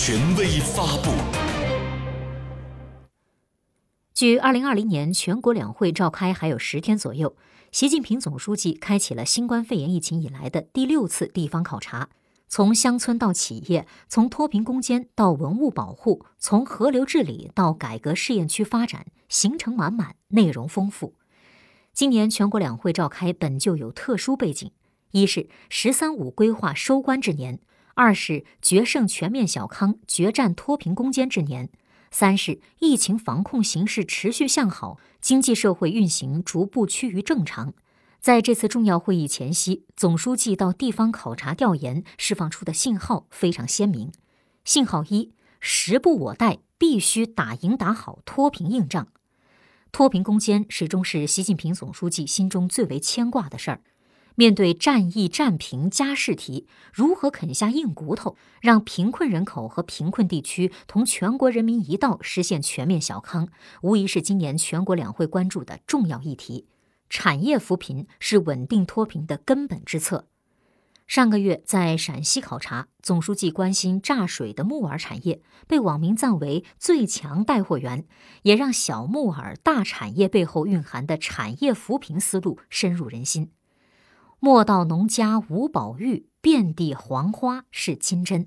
权威发布。距二零二零年全国两会召开还有十天左右，习近平总书记开启了新冠肺炎疫情以来的第六次地方考察。从乡村到企业，从脱贫攻坚到文物保护，从河流治理到改革试验区发展，行程满满，内容丰富。今年全国两会召开本就有特殊背景：一是“十三五”规划收官之年，二是决胜全面小康、决战脱贫攻坚之年。三是疫情防控形势持续向好，经济社会运行逐步趋于正常。在这次重要会议前夕，总书记到地方考察调研释放出的信号非常鲜明。信号一：时不我待，必须打赢打好脱贫硬仗。脱贫攻坚始终是习近平总书记心中最为牵挂的事儿。面对战役战贫加试题，如何啃下硬骨头，让贫困人口和贫困地区同全国人民一道实现全面小康，无疑是今年全国两会关注的重要议题。产业扶贫是稳定脱贫的根本之策。上个月在陕西考察，总书记关心榨水的木耳产业，被网民赞为最强带货员，也让小木耳大产业背后蕴含的产业扶贫思路深入人心。莫道农家无宝玉，遍地黄花是金针。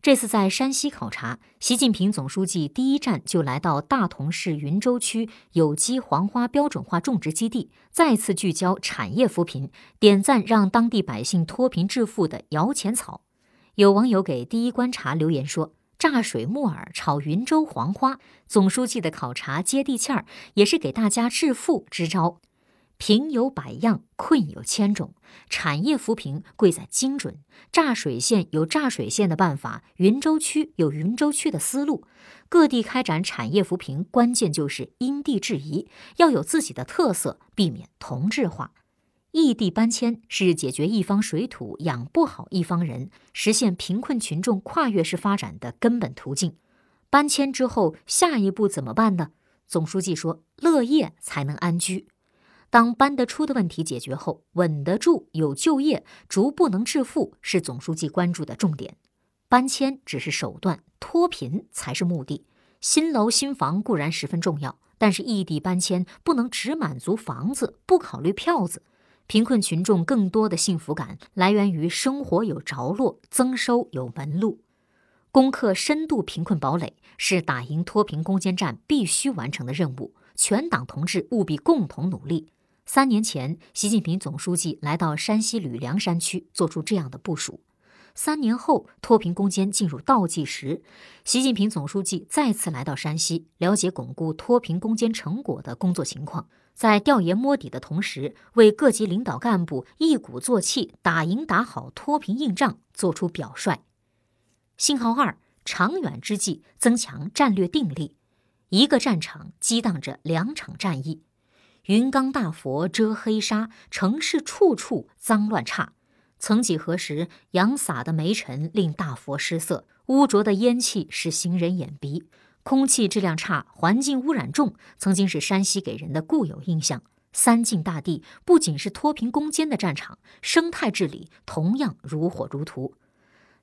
这次在山西考察，习近平总书记第一站就来到大同市云州区有机黄花标准化种植基地，再次聚焦产业扶贫，点赞让当地百姓脱贫致富的摇钱草。有网友给第一观察留言说：“榨水木耳炒云州黄花，总书记的考察接地气儿，也是给大家致富支招。”贫有百样，困有千种，产业扶贫贵在精准。榨水县有榨水县的办法，云州区有云州区的思路。各地开展产业扶贫，关键就是因地制宜，要有自己的特色，避免同质化。异地搬迁是解决一方水土养不好一方人，实现贫困群众跨越式发展的根本途径。搬迁之后，下一步怎么办呢？总书记说：“乐业才能安居。”当搬得出的问题解决后，稳得住、有就业、逐步能致富，是总书记关注的重点。搬迁只是手段，脱贫才是目的。新楼新房固然十分重要，但是异地搬迁不能只满足房子，不考虑票子。贫困群众更多的幸福感来源于生活有着落，增收有门路。攻克深度贫困堡垒是打赢脱贫攻坚战必须完成的任务，全党同志务必共同努力。三年前，习近平总书记来到山西吕梁山区，做出这样的部署。三年后，脱贫攻坚进入倒计时，习近平总书记再次来到山西，了解巩固脱贫攻坚成果的工作情况。在调研摸底的同时，为各级领导干部一鼓作气打赢打好脱贫硬仗作出表率。信号二：长远之计，增强战略定力。一个战场激荡着两场战役。云冈大佛遮黑纱，城市处处脏乱差。曾几何时，扬洒的煤尘令大佛失色，污浊的烟气使行人眼鼻，空气质量差，环境污染重，曾经是山西给人的固有印象。三晋大地不仅是脱贫攻坚的战场，生态治理同样如火如荼。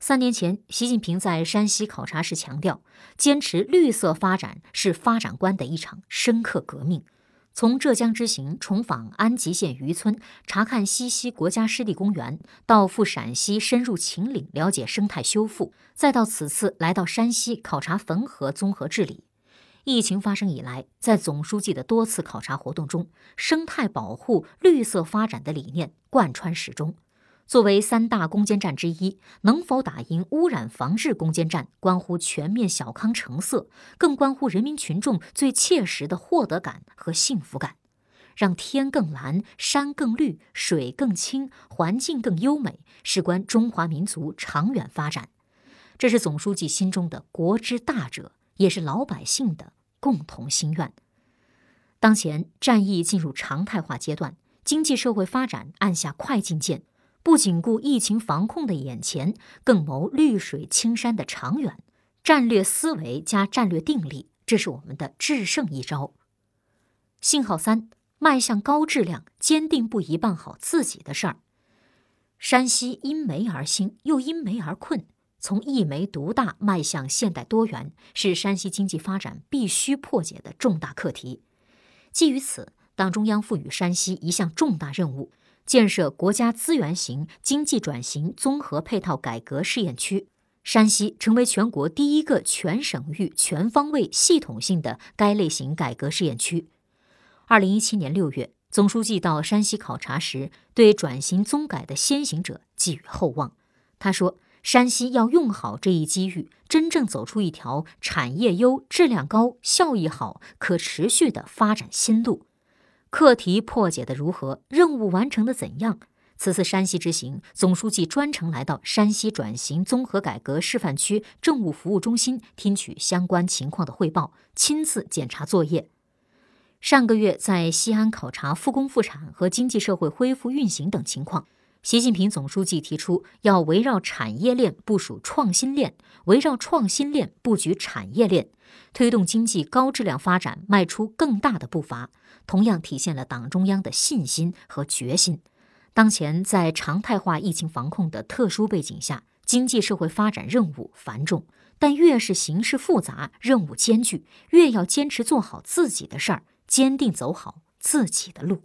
三年前，习近平在山西考察时强调，坚持绿色发展是发展观的一场深刻革命。从浙江之行重访安吉县渔村，查看西溪国家湿地公园，到赴陕西深入秦岭了解生态修复，再到此次来到山西考察汾河综合治理。疫情发生以来，在总书记的多次考察活动中，生态保护、绿色发展的理念贯穿始终。作为三大攻坚战之一，能否打赢污染防治攻坚战，关乎全面小康成色，更关乎人民群众最切实的获得感和幸福感。让天更蓝、山更绿、水更清、环境更优美，事关中华民族长远发展。这是总书记心中的国之大者，也是老百姓的共同心愿。当前战役进入常态化阶段，经济社会发展按下快进键。不仅顾疫情防控的眼前，更谋绿水青山的长远。战略思维加战略定力，这是我们的制胜一招。信号三：迈向高质量，坚定不移办好自己的事儿。山西因煤而兴，又因煤而困。从一煤独大迈向现代多元，是山西经济发展必须破解的重大课题。基于此，党中央赋予山西一项重大任务：建设国家资源型经济转型综合配套改革试验区。山西成为全国第一个全省域全方位系统性的该类型改革试验区。二零一七年六月，总书记到山西考察时，对转型综改的先行者寄予厚望。他说：“山西要用好这一机遇，真正走出一条产业优、质量高、效益好、可持续的发展新路。课题破解的如何？任务完成的怎样？”此次山西之行，总书记专程来到山西转型综合改革示范区政务服务中心，听取相关情况的汇报，亲自检查作业。上个月在西安考察复工复产和经济社会恢复运行等情况，习近平总书记提出，要围绕产业链部署创新链，围绕创新链布局产业链，推动经济高质量发展迈出更大的步伐，同样体现了党中央的信心和决心。当前在常态化疫情防控的特殊背景下，经济社会发展任务繁重，但越是形势复杂、任务艰巨，越要坚持做好自己的事儿，坚定走好自己的路。